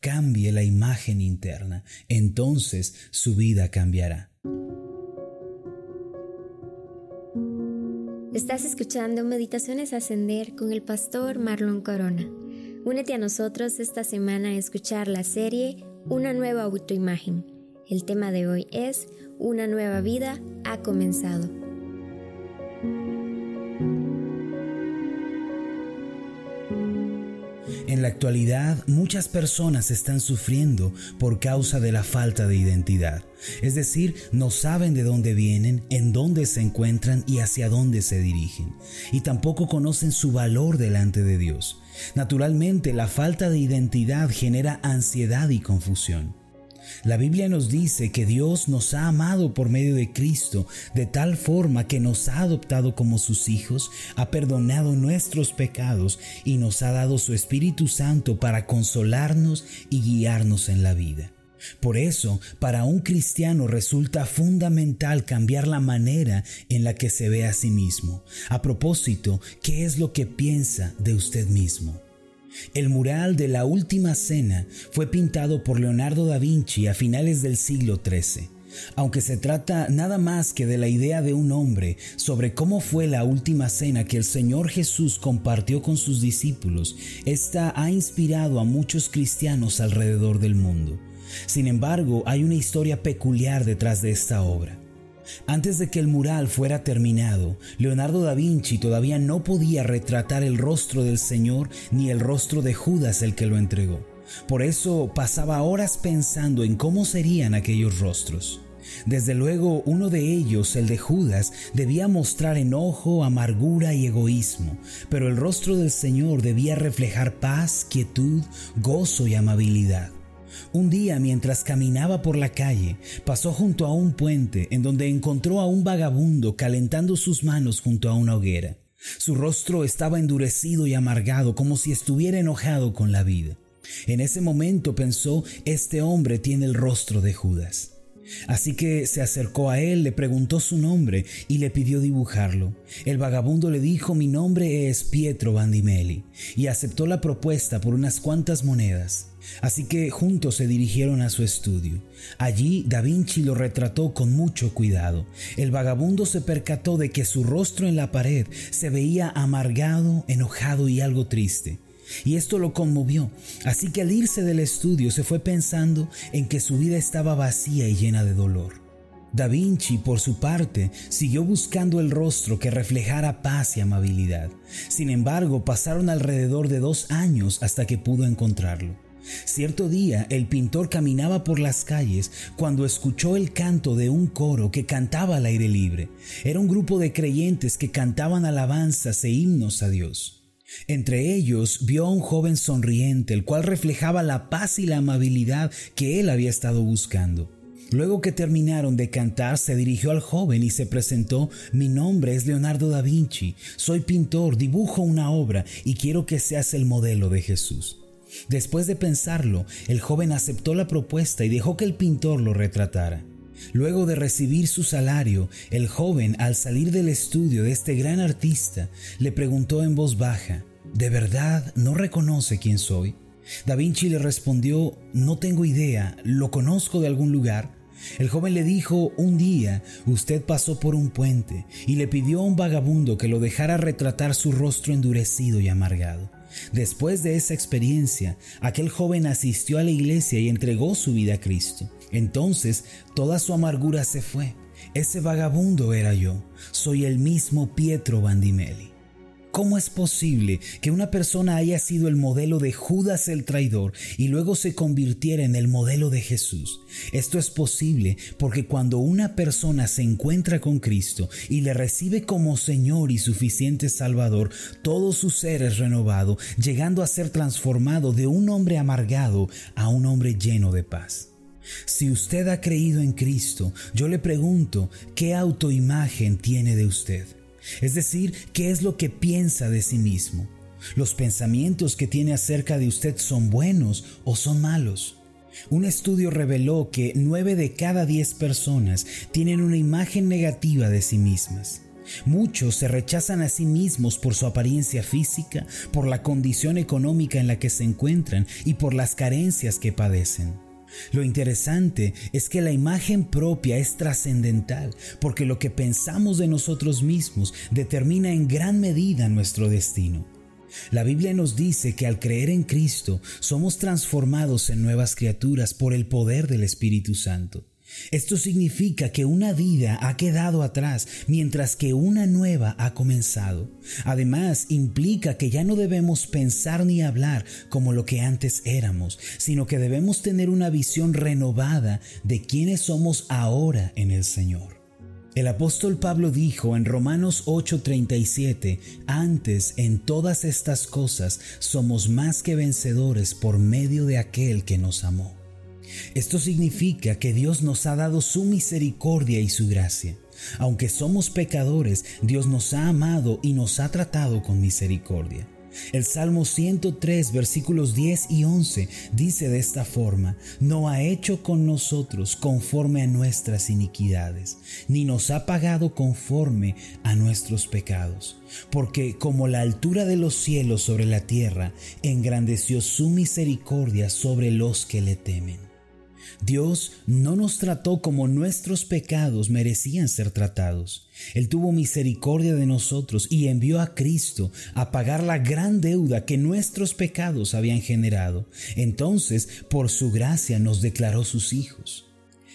cambie la imagen interna, entonces su vida cambiará. Estás escuchando Meditaciones Ascender con el pastor Marlon Corona. Únete a nosotros esta semana a escuchar la serie Una nueva autoimagen. El tema de hoy es Una nueva vida ha comenzado. En la actualidad, muchas personas están sufriendo por causa de la falta de identidad. Es decir, no saben de dónde vienen, en dónde se encuentran y hacia dónde se dirigen. Y tampoco conocen su valor delante de Dios. Naturalmente, la falta de identidad genera ansiedad y confusión. La Biblia nos dice que Dios nos ha amado por medio de Cristo de tal forma que nos ha adoptado como sus hijos, ha perdonado nuestros pecados y nos ha dado su Espíritu Santo para consolarnos y guiarnos en la vida. Por eso, para un cristiano resulta fundamental cambiar la manera en la que se ve a sí mismo. A propósito, ¿qué es lo que piensa de usted mismo? El mural de la Última Cena fue pintado por Leonardo da Vinci a finales del siglo XIII. Aunque se trata nada más que de la idea de un hombre sobre cómo fue la última cena que el Señor Jesús compartió con sus discípulos, esta ha inspirado a muchos cristianos alrededor del mundo. Sin embargo, hay una historia peculiar detrás de esta obra. Antes de que el mural fuera terminado, Leonardo da Vinci todavía no podía retratar el rostro del Señor ni el rostro de Judas el que lo entregó. Por eso pasaba horas pensando en cómo serían aquellos rostros. Desde luego uno de ellos, el de Judas, debía mostrar enojo, amargura y egoísmo, pero el rostro del Señor debía reflejar paz, quietud, gozo y amabilidad. Un día mientras caminaba por la calle, pasó junto a un puente en donde encontró a un vagabundo calentando sus manos junto a una hoguera. Su rostro estaba endurecido y amargado como si estuviera enojado con la vida. En ese momento pensó, este hombre tiene el rostro de Judas. Así que se acercó a él, le preguntó su nombre y le pidió dibujarlo. El vagabundo le dijo mi nombre es Pietro Bandimeli y aceptó la propuesta por unas cuantas monedas. Así que juntos se dirigieron a su estudio. Allí Da Vinci lo retrató con mucho cuidado. El vagabundo se percató de que su rostro en la pared se veía amargado, enojado y algo triste y esto lo conmovió. Así que al irse del estudio se fue pensando en que su vida estaba vacía y llena de dolor. Da Vinci, por su parte, siguió buscando el rostro que reflejara paz y amabilidad. Sin embargo, pasaron alrededor de dos años hasta que pudo encontrarlo. Cierto día el pintor caminaba por las calles cuando escuchó el canto de un coro que cantaba al aire libre. Era un grupo de creyentes que cantaban alabanzas e himnos a Dios. Entre ellos vio a un joven sonriente, el cual reflejaba la paz y la amabilidad que él había estado buscando. Luego que terminaron de cantar, se dirigió al joven y se presentó, mi nombre es Leonardo da Vinci, soy pintor, dibujo una obra y quiero que seas el modelo de Jesús. Después de pensarlo, el joven aceptó la propuesta y dejó que el pintor lo retratara. Luego de recibir su salario, el joven, al salir del estudio de este gran artista, le preguntó en voz baja, ¿De verdad no reconoce quién soy? Da Vinci le respondió, no tengo idea, ¿lo conozco de algún lugar? El joven le dijo, un día usted pasó por un puente y le pidió a un vagabundo que lo dejara retratar su rostro endurecido y amargado. Después de esa experiencia, aquel joven asistió a la iglesia y entregó su vida a Cristo. Entonces toda su amargura se fue. Ese vagabundo era yo. Soy el mismo Pietro Bandimeli. ¿Cómo es posible que una persona haya sido el modelo de Judas el traidor y luego se convirtiera en el modelo de Jesús? Esto es posible porque cuando una persona se encuentra con Cristo y le recibe como Señor y suficiente Salvador, todo su ser es renovado, llegando a ser transformado de un hombre amargado a un hombre lleno de paz. Si usted ha creído en Cristo, yo le pregunto, ¿qué autoimagen tiene de usted? Es decir, ¿qué es lo que piensa de sí mismo? ¿Los pensamientos que tiene acerca de usted son buenos o son malos? Un estudio reveló que 9 de cada 10 personas tienen una imagen negativa de sí mismas. Muchos se rechazan a sí mismos por su apariencia física, por la condición económica en la que se encuentran y por las carencias que padecen. Lo interesante es que la imagen propia es trascendental porque lo que pensamos de nosotros mismos determina en gran medida nuestro destino. La Biblia nos dice que al creer en Cristo somos transformados en nuevas criaturas por el poder del Espíritu Santo. Esto significa que una vida ha quedado atrás mientras que una nueva ha comenzado. Además, implica que ya no debemos pensar ni hablar como lo que antes éramos, sino que debemos tener una visión renovada de quiénes somos ahora en el Señor. El apóstol Pablo dijo en Romanos 8:37, antes en todas estas cosas somos más que vencedores por medio de aquel que nos amó. Esto significa que Dios nos ha dado su misericordia y su gracia. Aunque somos pecadores, Dios nos ha amado y nos ha tratado con misericordia. El Salmo 103 versículos 10 y 11 dice de esta forma, no ha hecho con nosotros conforme a nuestras iniquidades, ni nos ha pagado conforme a nuestros pecados, porque como la altura de los cielos sobre la tierra, engrandeció su misericordia sobre los que le temen. Dios no nos trató como nuestros pecados merecían ser tratados. Él tuvo misericordia de nosotros y envió a Cristo a pagar la gran deuda que nuestros pecados habían generado. Entonces, por su gracia nos declaró sus hijos.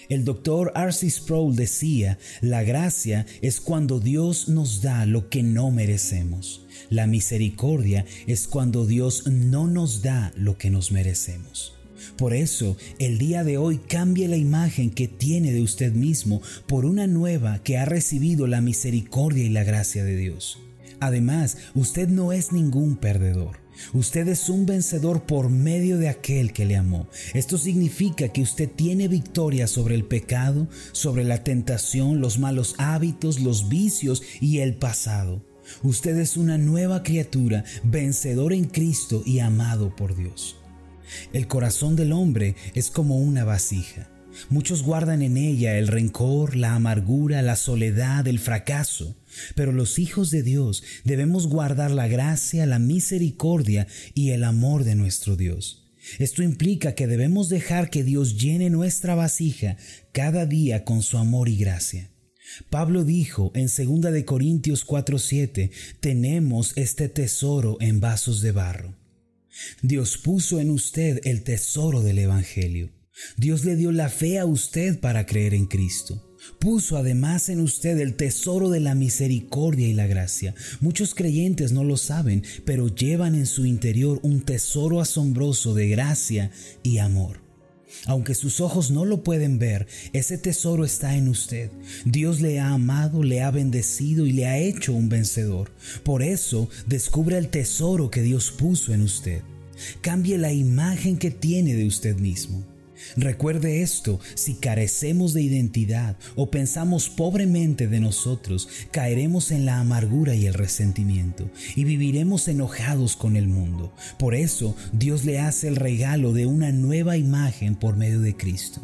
El doctor Arcis Sproul decía, la gracia es cuando Dios nos da lo que no merecemos. La misericordia es cuando Dios no nos da lo que nos merecemos. Por eso, el día de hoy cambie la imagen que tiene de usted mismo por una nueva que ha recibido la misericordia y la gracia de Dios. Además, usted no es ningún perdedor. Usted es un vencedor por medio de aquel que le amó. Esto significa que usted tiene victoria sobre el pecado, sobre la tentación, los malos hábitos, los vicios y el pasado. Usted es una nueva criatura, vencedor en Cristo y amado por Dios. El corazón del hombre es como una vasija. Muchos guardan en ella el rencor, la amargura, la soledad, el fracaso. Pero los hijos de Dios debemos guardar la gracia, la misericordia y el amor de nuestro Dios. Esto implica que debemos dejar que Dios llene nuestra vasija cada día con su amor y gracia. Pablo dijo en 2 de Corintios 4:7, tenemos este tesoro en vasos de barro. Dios puso en usted el tesoro del Evangelio. Dios le dio la fe a usted para creer en Cristo. Puso además en usted el tesoro de la misericordia y la gracia. Muchos creyentes no lo saben, pero llevan en su interior un tesoro asombroso de gracia y amor. Aunque sus ojos no lo pueden ver, ese tesoro está en usted. Dios le ha amado, le ha bendecido y le ha hecho un vencedor. Por eso, descubre el tesoro que Dios puso en usted. Cambie la imagen que tiene de usted mismo. Recuerde esto, si carecemos de identidad o pensamos pobremente de nosotros, caeremos en la amargura y el resentimiento y viviremos enojados con el mundo. Por eso Dios le hace el regalo de una nueva imagen por medio de Cristo.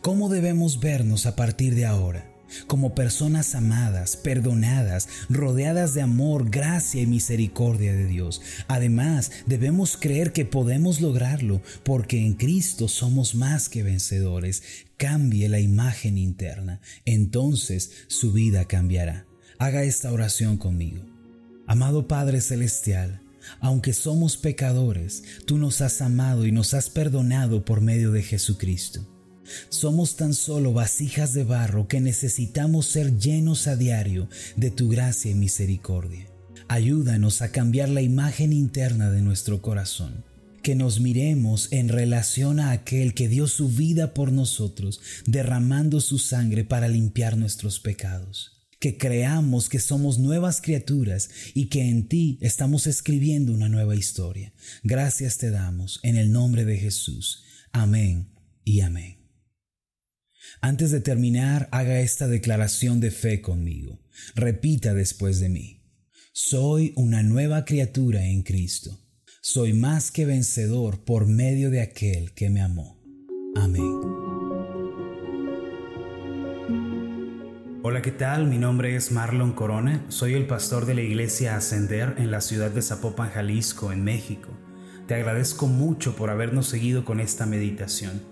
¿Cómo debemos vernos a partir de ahora? Como personas amadas, perdonadas, rodeadas de amor, gracia y misericordia de Dios. Además, debemos creer que podemos lograrlo porque en Cristo somos más que vencedores. Cambie la imagen interna, entonces su vida cambiará. Haga esta oración conmigo. Amado Padre Celestial, aunque somos pecadores, tú nos has amado y nos has perdonado por medio de Jesucristo. Somos tan solo vasijas de barro que necesitamos ser llenos a diario de tu gracia y misericordia. Ayúdanos a cambiar la imagen interna de nuestro corazón, que nos miremos en relación a aquel que dio su vida por nosotros, derramando su sangre para limpiar nuestros pecados. Que creamos que somos nuevas criaturas y que en ti estamos escribiendo una nueva historia. Gracias te damos en el nombre de Jesús. Amén y amén. Antes de terminar, haga esta declaración de fe conmigo. Repita después de mí. Soy una nueva criatura en Cristo. Soy más que vencedor por medio de aquel que me amó. Amén. Hola, ¿qué tal? Mi nombre es Marlon Corona, soy el pastor de la iglesia Ascender en la ciudad de Zapopan, Jalisco, en México. Te agradezco mucho por habernos seguido con esta meditación.